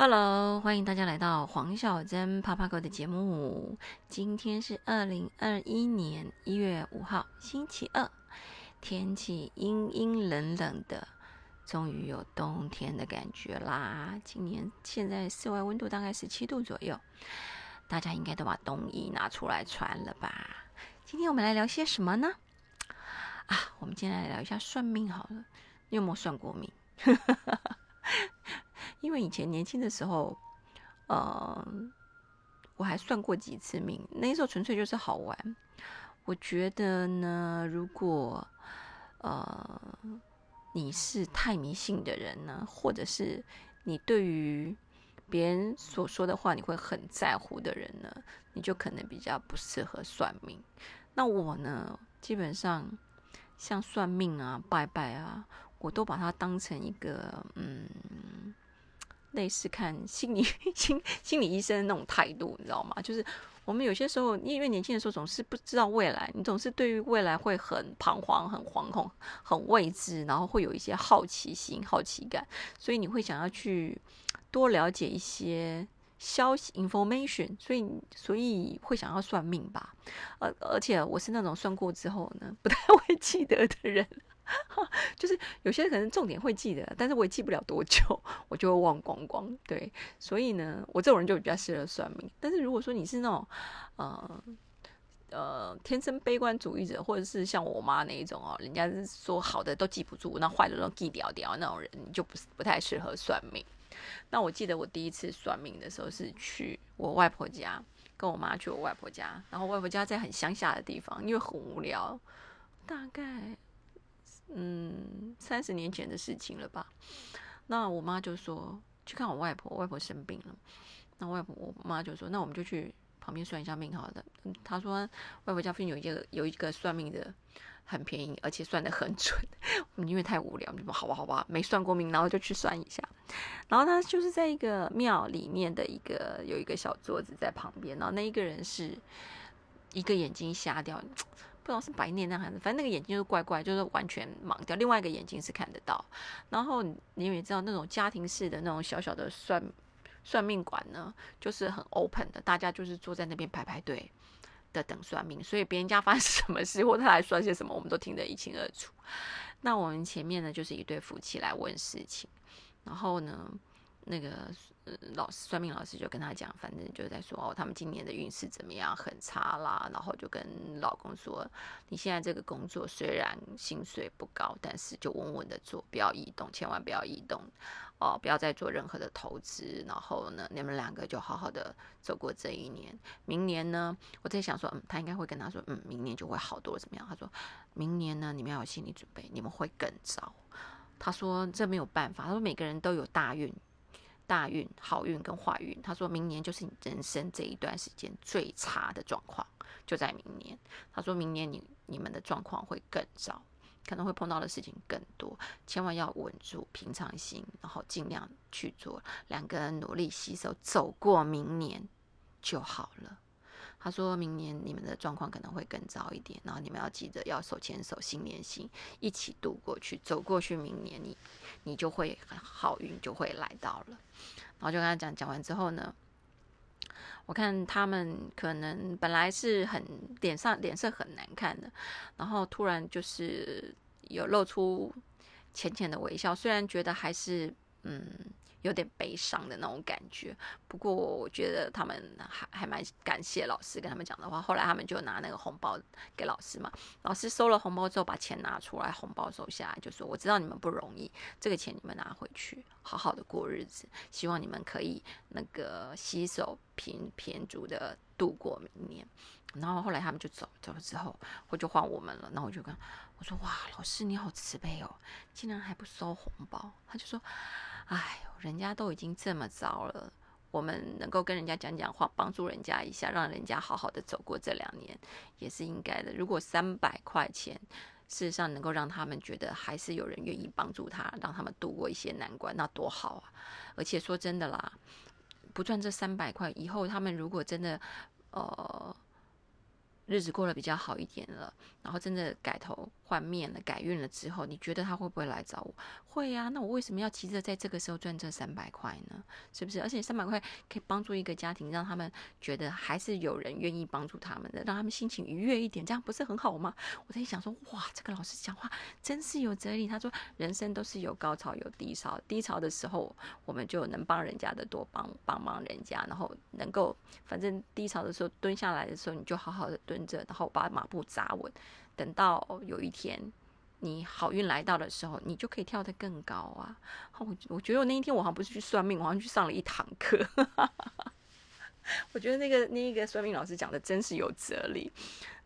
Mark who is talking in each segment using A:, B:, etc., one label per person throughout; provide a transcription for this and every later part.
A: Hello，欢迎大家来到黄小珍啪啪狗的节目。今天是二零二一年一月五号，星期二，天气阴阴冷冷的，终于有冬天的感觉啦。今年现在室外温度大概十七度左右，大家应该都把冬衣拿出来穿了吧？今天我们来聊些什么呢？啊，我们今天来聊一下算命好了。你有没有算过命？因为以前年轻的时候，呃，我还算过几次命，那时候纯粹就是好玩。我觉得呢，如果呃你是太迷信的人呢，或者是你对于别人所说的话你会很在乎的人呢，你就可能比较不适合算命。那我呢，基本上像算命啊、拜拜啊，我都把它当成一个嗯。类似看心理 心心理医生的那种态度，你知道吗？就是我们有些时候，因为年轻的时候总是不知道未来，你总是对于未来会很彷徨、很惶恐、很未知，然后会有一些好奇心、好奇感，所以你会想要去多了解一些消息 （information），所以所以会想要算命吧。而而且我是那种算过之后呢，不太会记得的人。就是有些可能重点会记得，但是我也记不了多久，我就会忘光光。对，所以呢，我这种人就比较适合算命。但是如果说你是那种，呃呃，天生悲观主义者，或者是像我妈那一种哦，人家是说好的都记不住，那坏的都记掉掉那种人，你就不是不太适合算命。那我记得我第一次算命的时候是去我外婆家，跟我妈去我外婆家，然后外婆家在很乡下的地方，因为很无聊，大概。嗯，三十年前的事情了吧？那我妈就说去看我外婆，外婆生病了。那外婆我妈就说，那我们就去旁边算一下命好的。她说外婆家附近有一个有一个算命的，很便宜，而且算的很准。因为太无聊，就说好吧好吧，没算过命，然后就去算一下。然后他就是在一个庙里面的一个有一个小桌子在旁边，然后那一个人是一个眼睛瞎掉。不知道是白内障还是，反正那个眼睛就是怪怪，就是完全盲掉。另外一个眼睛是看得到。然后你也知道，那种家庭式的那种小小的算算命馆呢，就是很 open 的，大家就是坐在那边排排队的等算命。所以别人家发生什么事，或他来算些什么，我们都听得一清二楚。那我们前面呢，就是一对夫妻来问事情，然后呢。那个老师算命老师就跟他讲，反正就在说哦，他们今年的运势怎么样，很差啦。然后就跟老公说，你现在这个工作虽然薪水不高，但是就稳稳的做，不要移动，千万不要移动哦，不要再做任何的投资。然后呢，你们两个就好好的走过这一年。明年呢，我在想说，嗯，他应该会跟他说，嗯，明年就会好多怎么样？他说明年呢，你们要有心理准备，你们会更糟。他说这没有办法，他说每个人都有大运。大运、好运跟坏运，他说明年就是你人生这一段时间最差的状况，就在明年。他说明年你你们的状况会更糟，可能会碰到的事情更多，千万要稳住平常心，然后尽量去做，两个人努力携手走过明年就好了。他说明年你们的状况可能会更糟一点，然后你们要记得要手牵手、心连心，一起度过去，走过去。明年你你就会好运就会来到了。然后就跟他讲讲完之后呢，我看他们可能本来是很脸上脸色很难看的，然后突然就是有露出浅浅的微笑，虽然觉得还是嗯。有点悲伤的那种感觉，不过我觉得他们还还蛮感谢老师跟他们讲的话。后来他们就拿那个红包给老师嘛，老师收了红包之后，把钱拿出来，红包收下来，就说：“我知道你们不容易，这个钱你们拿回去，好好的过日子，希望你们可以那个携手平平足的度过明年。”然后后来他们就走走了之后，我就换我们了。然后我就跟我说：“哇，老师你好慈悲哦，竟然还不收红包。”他就说：“哎，人家都已经这么糟了，我们能够跟人家讲讲话，帮助人家一下，让人家好好的走过这两年，也是应该的。如果三百块钱，事实上能够让他们觉得还是有人愿意帮助他，让他们度过一些难关，那多好啊！而且说真的啦，不赚这三百块，以后他们如果真的，呃……日子过得比较好一点了，然后真的改头换面了、改运了之后，你觉得他会不会来找我？会呀。那我为什么要急着在这个时候赚这三百块呢？是不是？而且三百块可以帮助一个家庭，让他们觉得还是有人愿意帮助他们的，让他们心情愉悦一点，这样不是很好吗？我在想说，哇，这个老师讲话真是有哲理。他说，人生都是有高潮有低潮，低潮的时候我们就能帮人家的多帮帮帮人家，然后能够反正低潮的时候蹲下来的时候，你就好好的蹲着，然后把马步扎稳。等到有一天你好运来到的时候，你就可以跳得更高啊！我我觉得我那一天我好像不是去算命，我好像去上了一堂课。我觉得那个那一个算命老师讲的真是有哲理。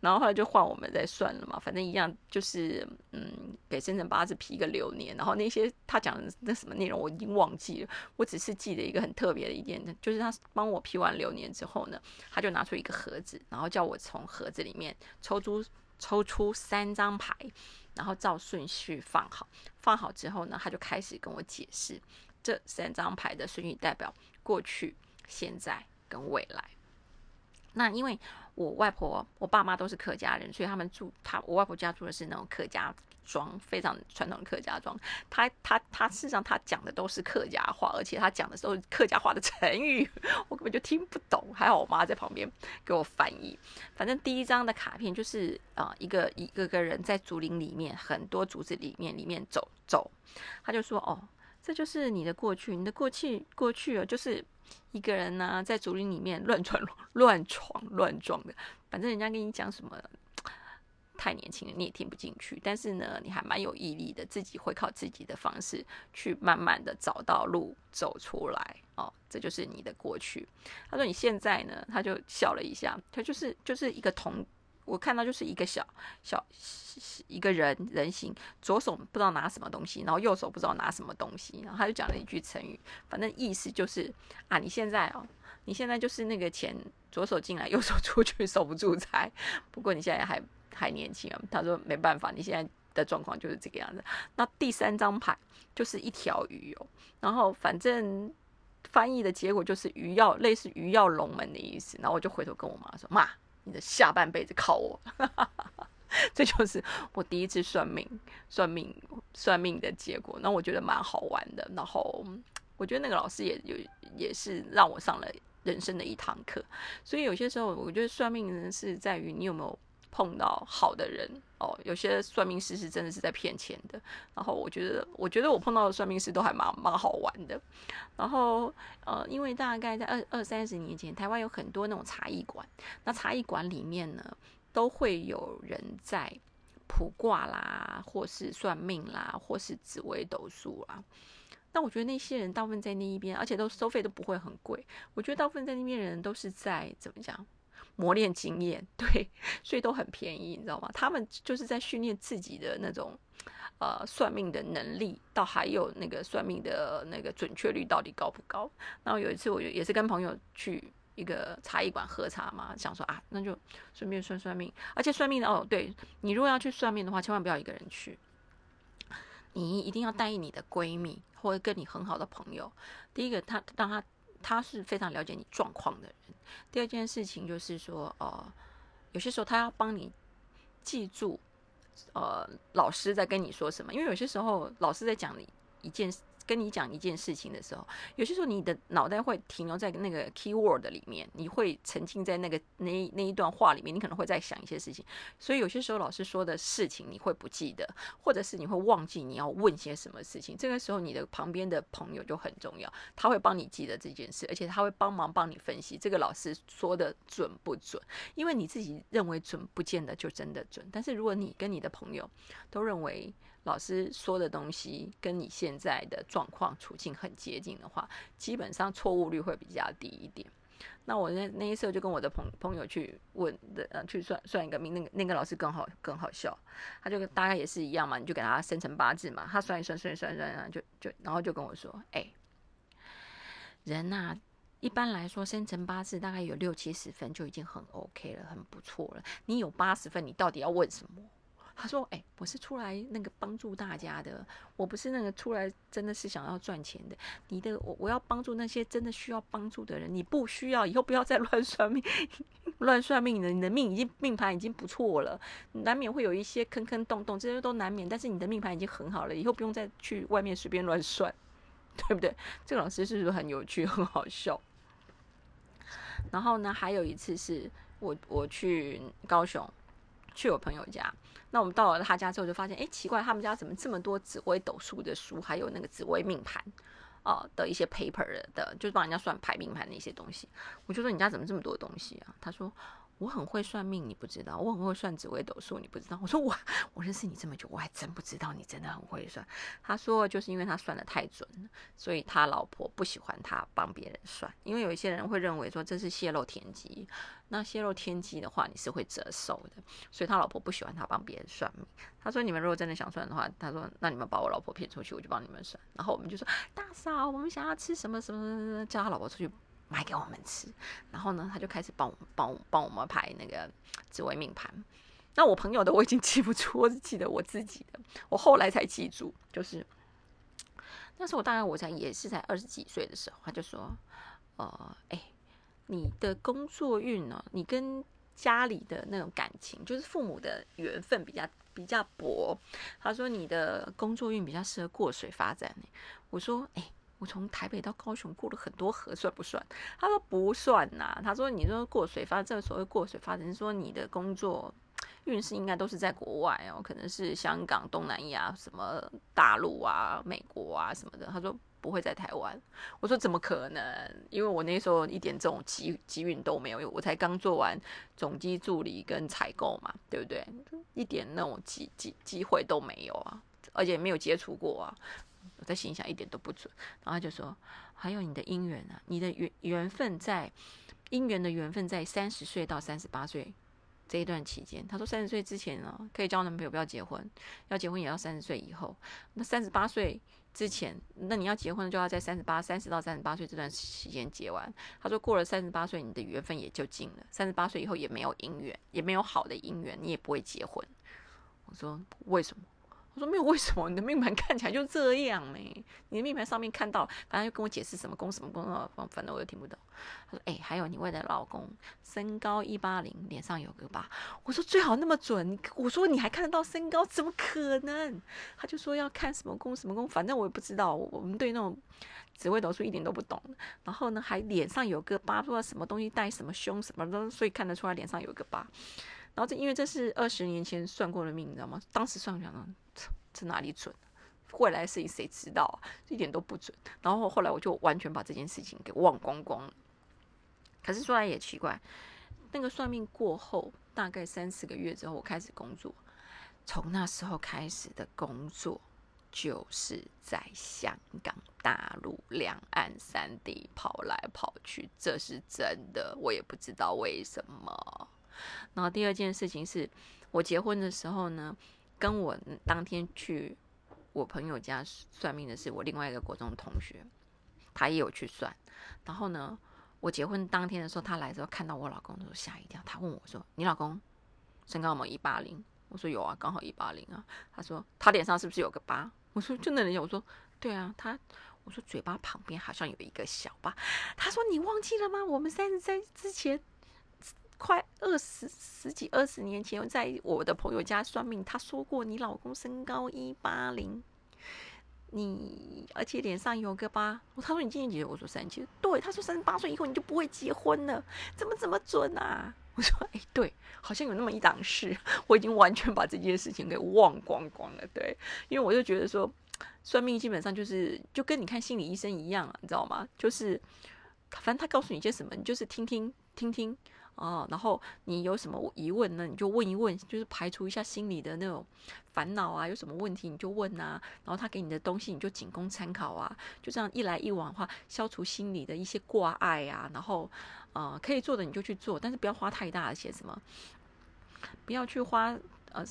A: 然后后来就换我们再算了嘛，反正一样就是嗯，给生辰八字批个流年。然后那些他讲的那什么内容我已经忘记了，我只是记得一个很特别的一点，就是他帮我批完流年之后呢，他就拿出一个盒子，然后叫我从盒子里面抽出。抽出三张牌，然后照顺序放好。放好之后呢，他就开始跟我解释这三张牌的顺序代表过去、现在跟未来。那因为我外婆、我爸妈都是客家人，所以他们住他我外婆家住的是那种客家。装非常传统的客家装，他他他事实上他讲的都是客家话，而且他讲的都是客家话的成语，我根本就听不懂。还好我妈在旁边给我翻译。反正第一张的卡片就是啊，一个一个个人在竹林里面，很多竹子里面里面走走，他就说哦，这就是你的过去，你的过去过去啊，就是一个人呢在竹林里面乱闯乱闯乱撞的，反正人家跟你讲什么。太年轻了，你也听不进去。但是呢，你还蛮有毅力的，自己会靠自己的方式去慢慢的找到路走出来。哦，这就是你的过去。他说你现在呢，他就笑了一下，他就是就是一个同我看到就是一个小小一个人人形，左手不知道拿什么东西，然后右手不知道拿什么东西，然后他就讲了一句成语，反正意思就是啊，你现在哦，你现在就是那个钱左手进来，右手出去，守不住财。不过你现在还。还年轻啊，他说没办法，你现在的状况就是这个样子。那第三张牌就是一条鱼哦，然后反正翻译的结果就是鱼要类似鱼要龙门的意思。然后我就回头跟我妈说：“妈，你的下半辈子靠我。”这就是我第一次算命、算命、算命的结果。那我觉得蛮好玩的。然后我觉得那个老师也有也是让我上了人生的一堂课。所以有些时候，我觉得算命人是在于你有没有。碰到好的人哦，有些算命师是真的是在骗钱的。然后我觉得，我觉得我碰到的算命师都还蛮蛮好玩的。然后呃，因为大概在二二三十年前，台湾有很多那种茶艺馆，那茶艺馆里面呢，都会有人在卜卦啦，或是算命啦，或是紫微斗数啦。那我觉得那些人大部分在那一边，而且都收费都不会很贵。我觉得大部分在那边人都是在怎么讲？磨练经验，对，所以都很便宜，你知道吗？他们就是在训练自己的那种呃算命的能力，到还有那个算命的那个准确率到底高不高？然后有一次，我就也是跟朋友去一个茶艺馆喝茶嘛，想说啊，那就顺便算算命。而且算命的哦，对你如果要去算命的话，千万不要一个人去，你一定要带你的闺蜜或者跟你很好的朋友。第一个，他让他。他是非常了解你状况的人。第二件事情就是说，呃，有些时候他要帮你记住，呃，老师在跟你说什么，因为有些时候老师在讲你一件。跟你讲一件事情的时候，有些时候你的脑袋会停留在那个 key word 里面，你会沉浸在那个那那一段话里面，你可能会在想一些事情。所以有些时候老师说的事情你会不记得，或者是你会忘记你要问些什么事情。这个时候你的旁边的朋友就很重要，他会帮你记得这件事，而且他会帮忙帮你分析这个老师说的准不准。因为你自己认为准，不见得就真的准。但是如果你跟你的朋友都认为，老师说的东西跟你现在的状况处境很接近的话，基本上错误率会比较低一点。那我那那一次就跟我的朋朋友去问的，呃，去算算一个命，那个那个老师更好更好笑，他就大概也是一样嘛，你就给他生成八字嘛，他算一算算一算算，就就然后就跟我说，哎，人呐，一般来说生成八字大概有六七十分就已经很 OK 了，很不错了。你有八十分，你到底要问什么？他说：“哎，我是出来那个帮助大家的，我不是那个出来真的是想要赚钱的。你的我我要帮助那些真的需要帮助的人，你不需要，以后不要再 乱算命，乱算命了。你的命已经命盘已经不错了，难免会有一些坑坑洞洞，这些都难免。但是你的命盘已经很好了，以后不用再去外面随便乱算，对不对？这个老师是不是很有趣，很好笑？然后呢，还有一次是我我去高雄。”去我朋友家，那我们到了他家之后，就发现，哎，奇怪，他们家怎么这么多紫微斗数的书，还有那个紫微命盘，啊的一些 paper 的，就是帮人家算排命盘的一些东西。我就说，你家怎么这么多东西啊？他说。我很会算命，你不知道；我很会算紫微斗数，你不知道。我说我我认识你这么久，我还真不知道你真的很会算。他说就是因为他算的太准了，所以他老婆不喜欢他帮别人算，因为有一些人会认为说这是泄露天机。那泄露天机的话，你是会折寿的，所以他老婆不喜欢他帮别人算命。他说你们如果真的想算的话，他说那你们把我老婆骗出去，我就帮你们算。然后我们就说大嫂，我们想要吃什么什么，叫他老婆出去。买给我们吃，然后呢，他就开始帮我帮帮我们排那个紫微命盘。那我朋友的我已经记不住，我只记得我自己的。我后来才记住，就是那时候我大概我才也是才二十几岁的时候，他就说：“呃，哎，你的工作运呢？你跟家里的那种感情，就是父母的缘分比较比较薄。”他说：“你的工作运比较适合过水发展。”我说：“哎。”我从台北到高雄过了很多河，算不算？他说不算呐。他说你说过水发，这所谓过水发展，是说你的工作运势应该都是在国外哦，可能是香港、东南亚、什么大陆啊、美国啊什么的。他说不会在台湾。我说怎么可能？因为我那时候一点这种机机运都没有，我才刚做完总机助理跟采购嘛，对不对？一点那种机机机会都没有啊，而且没有接触过啊。我在心想一点都不准，然后他就说：“还有你的姻缘啊，你的缘缘分在姻缘的缘分在三十岁到三十八岁这一段期间。他说三十岁之前呢，可以交男朋友，不要结婚；要结婚也要三十岁以后。那三十八岁之前，那你要结婚就要在三十八、三十到三十八岁这段期间结完。他说过了三十八岁，你的缘分也就尽了。三十八岁以后也没有姻缘，也没有好的姻缘，你也不会结婚。我说为什么？”我说没有为什么你的命盘看起来就这样没？你的命盘上面看到，反正就跟我解释什么宫什么宫啊，反正我又听不懂。他说：“哎，还有你未来老公身高一八零，脸上有个疤。”我说：“最好那么准。”我说：“你还看得到身高？怎么可能？”他就说要看什么宫什么宫，反正我也不知道。我们对那种紫微斗数一点都不懂。然后呢，还脸上有个疤，不知道什么东西带什么凶什么的，所以看得出来脸上有个疤。然后这因为这是二十年前算过的命，你知道吗？当时算讲这这哪里准？未来事情谁知道啊？一点都不准。然后后来我就完全把这件事情给忘光光了。可是说来也奇怪，那个算命过后，大概三四个月之后，我开始工作。从那时候开始的工作，就是在香港、大陆两岸三地跑来跑去，这是真的，我也不知道为什么。然后第二件事情是，我结婚的时候呢，跟我当天去我朋友家算命的是我另外一个国中同学，他也有去算。然后呢，我结婚当天的时候，他来的时候看到我老公的时候吓一跳，他问我说：“你老公身高有没有一八零？”我说：“有啊，刚好一八零啊。”他说：“他脸上是不是有个疤？”我说：“就那人家。”我说：“对啊，他。”我说：“嘴巴旁边好像有一个小疤。”他说：“你忘记了吗？我们三十三之前。”快二十十几二十年前，在我的朋友家算命，他说过你老公身高一八零，你而且脸上有个疤。他说你今年几岁？我说三七。对，他说三十八岁以后你就不会结婚了，怎么怎么准啊？我说哎，对，好像有那么一档事，我已经完全把这件事情给忘光光了。对，因为我就觉得说，算命基本上就是就跟你看心理医生一样，你知道吗？就是反正他告诉你一些什么，你就是听听听听。哦，然后你有什么疑问呢？你就问一问，就是排除一下心里的那种烦恼啊。有什么问题你就问啊。然后他给你的东西你就仅供参考啊。就这样一来一往的话，消除心里的一些挂碍啊。然后，呃，可以做的你就去做，但是不要花太大的钱，什么，不要去花。呃，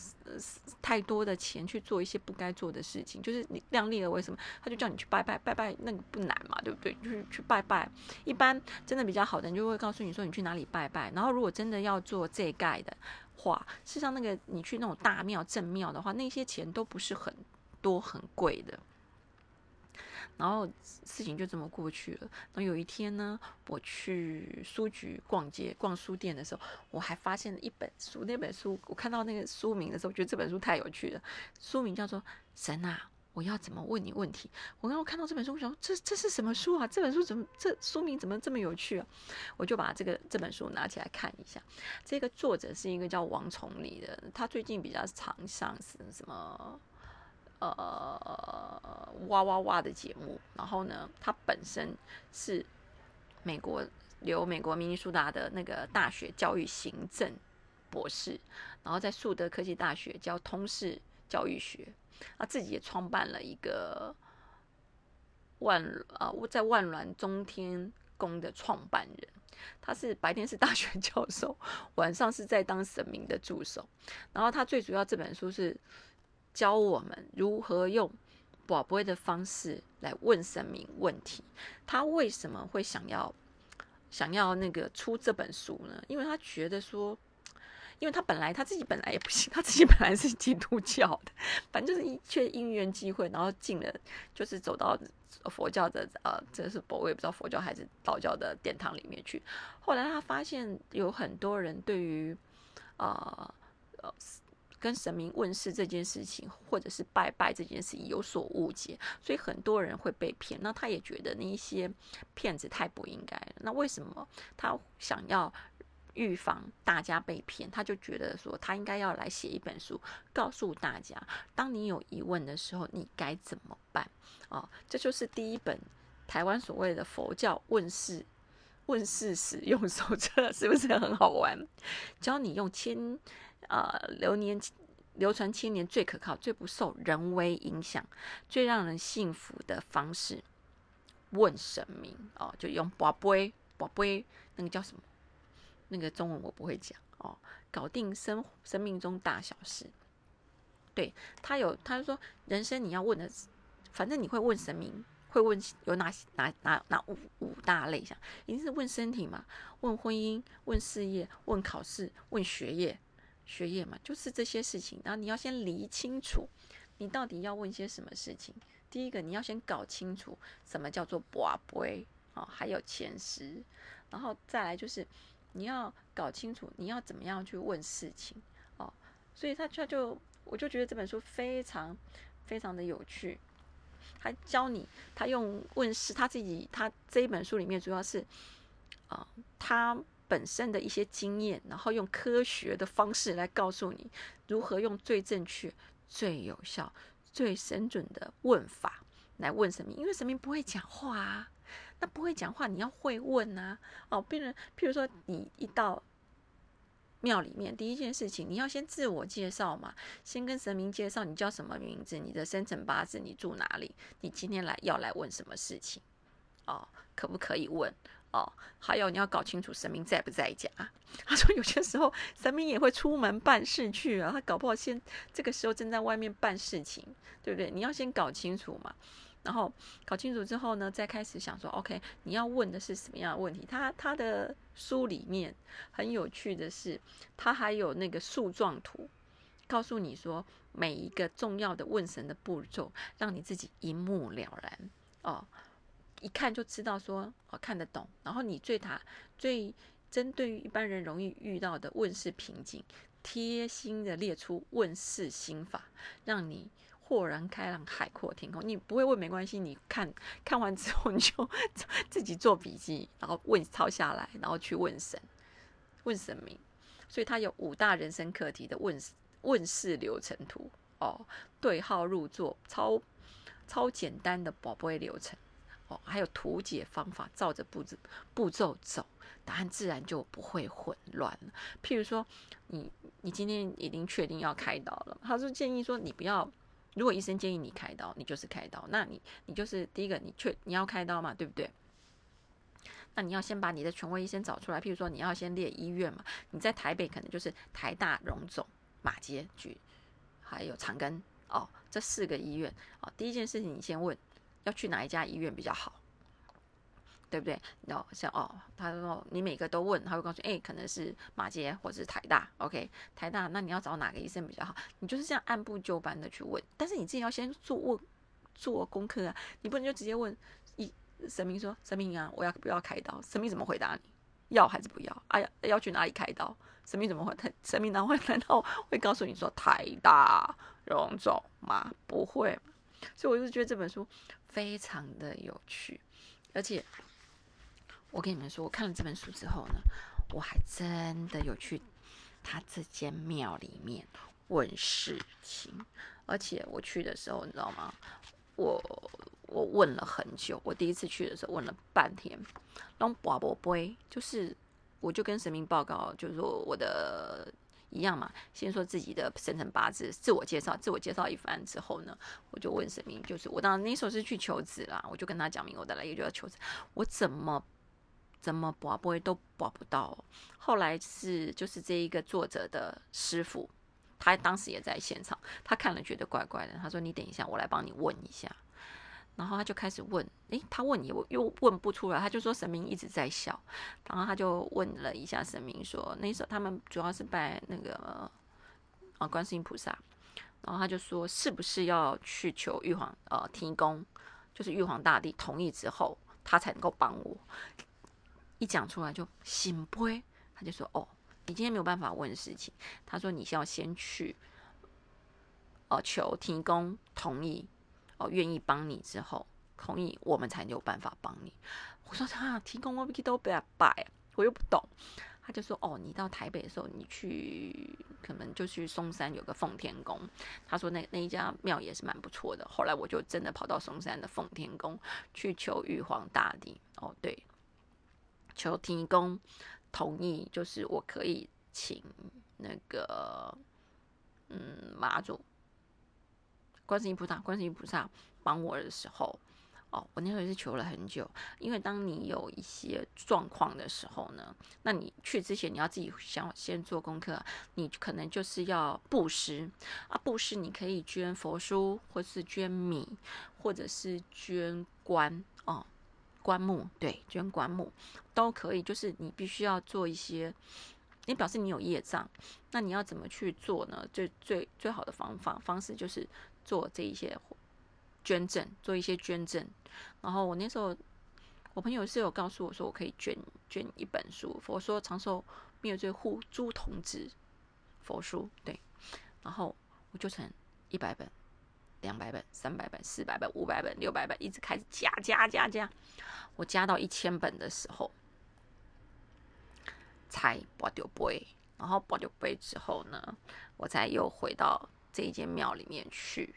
A: 太多的钱去做一些不该做的事情，就是你量力了为。什么？他就叫你去拜拜，拜拜那个不难嘛，对不对？就是去拜拜。一般真的比较好的人就会告诉你说，你去哪里拜拜。然后如果真的要做这盖的，话，事实上那个你去那种大庙正庙的话，那些钱都不是很多很贵的。然后事情就这么过去了。然后有一天呢，我去书局逛街、逛书店的时候，我还发现了一本书。那本书我看到那个书名的时候，我觉得这本书太有趣了。书名叫做《神啊，我要怎么问你问题》。我刚刚看到这本书，我想说这这是什么书啊？这本书怎么这书名怎么这么有趣啊？我就把这个这本书拿起来看一下。这个作者是一个叫王崇礼的，他最近比较常上是什么？呃，哇哇哇的节目，然后呢，他本身是美国留美国明尼苏达的那个大学教育行政博士，然后在树德科技大学教通识教育学，他自己也创办了一个万啊，在万峦中天宫的创办人，他是白天是大学教授，晚上是在当神明的助手，然后他最主要这本书是。教我们如何用宝贝的方式来问神明问题。他为什么会想要想要那个出这本书呢？因为他觉得说，因为他本来他自己本来也不信，他自己本来是基督教的，反正就是一却因缘机会，然后进了就是走到佛教的呃，这是我也不知道佛教还是道教的殿堂里面去。后来他发现有很多人对于啊呃。跟神明问世这件事情，或者是拜拜这件事情有所误解，所以很多人会被骗。那他也觉得那一些骗子太不应该了。那为什么他想要预防大家被骗？他就觉得说，他应该要来写一本书，告诉大家，当你有疑问的时候，你该怎么办？哦，这就是第一本台湾所谓的佛教问世问世使用手册，是不是很好玩？教你用千。呃，流年流传千年最可靠、最不受人为影响、最让人幸福的方式，问神明哦，就用宝贝宝贝，那个叫什么？那个中文我不会讲哦，搞定生生命中大小事。对他有，他说人生你要问的，反正你会问神明，会问有哪哪哪哪五五大类项，一定是问身体嘛，问婚姻，问事业，问考试，问学业。学业嘛，就是这些事情。然后你要先理清楚，你到底要问些什么事情。第一个，你要先搞清楚什么叫做卜龟啊，还有前十。然后再来就是你要搞清楚你要怎么样去问事情哦。所以他他就我就觉得这本书非常非常的有趣。他教你，他用问事，他自己他这一本书里面主要是啊，他。本身的一些经验，然后用科学的方式来告诉你如何用最正确、最有效、最神准的问法来问神明。因为神明不会讲话啊，那不会讲话，你要会问啊。哦，病人，譬如说你一到庙里面，第一件事情你要先自我介绍嘛，先跟神明介绍你叫什么名字，你的生辰八字，你住哪里，你今天来要来问什么事情，哦，可不可以问？哦，还有你要搞清楚神明在不在家。他说有些时候神明也会出门办事去啊，他搞不好先这个时候正在外面办事情，对不对？你要先搞清楚嘛。然后搞清楚之后呢，再开始想说，OK，你要问的是什么样的问题？他他的书里面很有趣的是，他还有那个树状图，告诉你说每一个重要的问神的步骤，让你自己一目了然哦。一看就知道说哦看得懂，然后你最塔最针对于一般人容易遇到的问世瓶颈，贴心的列出问世心法，让你豁然开朗，海阔天空。你不会问没关系，你看看完之后你就 自己做笔记，然后问抄下来，然后去问神，问神明。所以他有五大人生课题的问问世流程图哦，对号入座，超超简单的宝贝流程。还有图解方法，照着步骤步骤走，答案自然就不会混乱了。譬如说，你你今天已经确定要开刀了，他就建议说，你不要，如果医生建议你开刀，你就是开刀。那你你就是第一个，你确你要开刀嘛，对不对？那你要先把你的权威医生找出来。譬如说，你要先列医院嘛，你在台北可能就是台大、荣总、马街局，还有长庚哦，这四个医院哦。第一件事情，你先问。要去哪一家医院比较好？对不对？然后像哦，他说你每个都问，他会告诉你，哎，可能是马街或者是台大，OK，台大，那你要找哪个医生比较好？你就是这样按部就班的去问，但是你自己要先做问做功课啊，你不能就直接问医神明说神明啊，我要不要开刀？神明怎么回答你？要还是不要？哎呀，要去哪里开刀？神明怎么会？神明难会难道会告诉你说台大荣总吗？不会。所以我就觉得这本书非常的有趣，而且我跟你们说，我看了这本书之后呢，我还真的有去他这间庙里面问事情，而且我去的时候，你知道吗？我我问了很久，我第一次去的时候问了半天，然后卜卜杯就是我就跟神明报告，就是说我的。一样嘛，先说自己的生辰八字，自我介绍，自我介绍一番之后呢，我就问神明，就是我当那时候是去求子啦，我就跟他讲明我的来意，就要求子，我怎么怎么卜卜都卜不到。后来是就是这一个作者的师傅，他当时也在现场，他看了觉得怪怪的，他说你等一下，我来帮你问一下。然后他就开始问，诶，他问你，我又问不出来，他就说神明一直在笑。然后他就问了一下神明，说那时候他们主要是拜那个啊观世音菩萨。然后他就说，是不是要去求玉皇呃提供，就是玉皇大帝同意之后，他才能够帮我。一讲出来就醒杯，他就说哦，你今天没有办法问事情。他说你需要先去，哦求提供同意。哦，愿意帮你之后同意，我们才有办法帮你。我说他提供我都不要拜，我又不懂。他就说哦，你到台北的时候，你去可能就去松山有个奉天宫。他说那那一家庙也是蛮不错的。后来我就真的跑到松山的奉天宫去求玉皇大帝。哦，对，求提供同意，就是我可以请那个嗯妈祖。观世音菩萨，观世音菩萨帮我的时候，哦，我那时候也是求了很久。因为当你有一些状况的时候呢，那你去之前你要自己想先做功课，你可能就是要布施啊，布施你可以捐佛书，或是捐米，或者是捐棺哦，棺木，对，捐棺木都可以。就是你必须要做一些，你表示你有业障，那你要怎么去做呢？最最最好的方法方式就是。做这一些捐赠，做一些捐赠。然后我那时候，我朋友是有告诉我说，我可以捐捐一本书，佛说长寿灭罪护诸童子佛书，对。然后我就成一百本、两百本、三百本、四百本、五百本、六百本，一直开始加加加加。我加到一千本的时候，才拔掉杯。然后拔掉杯之后呢，我才又回到。这一间庙里面去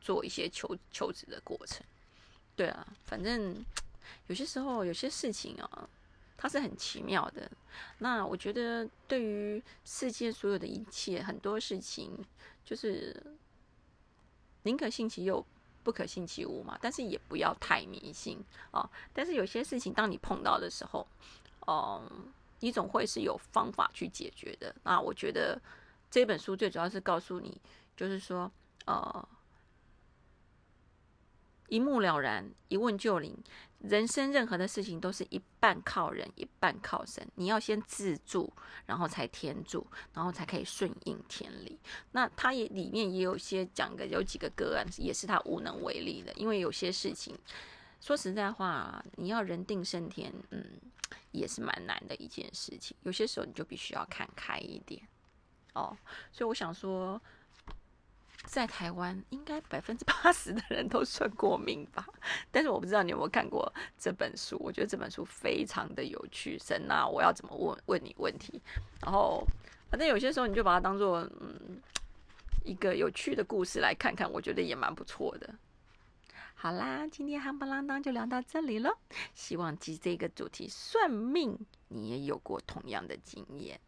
A: 做一些求求职的过程，对啊，反正有些时候有些事情啊，它是很奇妙的。那我觉得对于世界所有的一切，很多事情就是宁可信其有，不可信其无嘛。但是也不要太迷信啊。但是有些事情，当你碰到的时候，嗯，你总会是有方法去解决的。那我觉得这本书最主要是告诉你。就是说，呃，一目了然，一问就灵。人生任何的事情都是一半靠人，一半靠神。你要先自助，然后才天助，然后才可以顺应天理。那他也里面也有些讲的，有几个个案也是他无能为力的。因为有些事情，说实在话，你要人定胜天，嗯，也是蛮难的一件事情。有些时候你就必须要看开一点哦。所以我想说。在台湾，应该百分之八十的人都算过命吧。但是我不知道你有没有看过这本书，我觉得这本书非常的有趣。神啊，我要怎么问问你问题？然后，反正有些时候你就把它当做嗯一个有趣的故事来看看，我觉得也蛮不错的。好啦，今天夯不啷当就聊到这里了。希望记这个主题算命，你也有过同样的经验。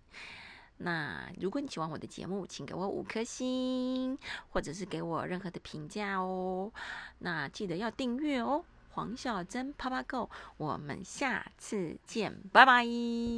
A: 那如果你喜欢我的节目，请给我五颗星，或者是给我任何的评价哦。那记得要订阅哦。黄小珍啪啪 Go，我们下次见，拜拜。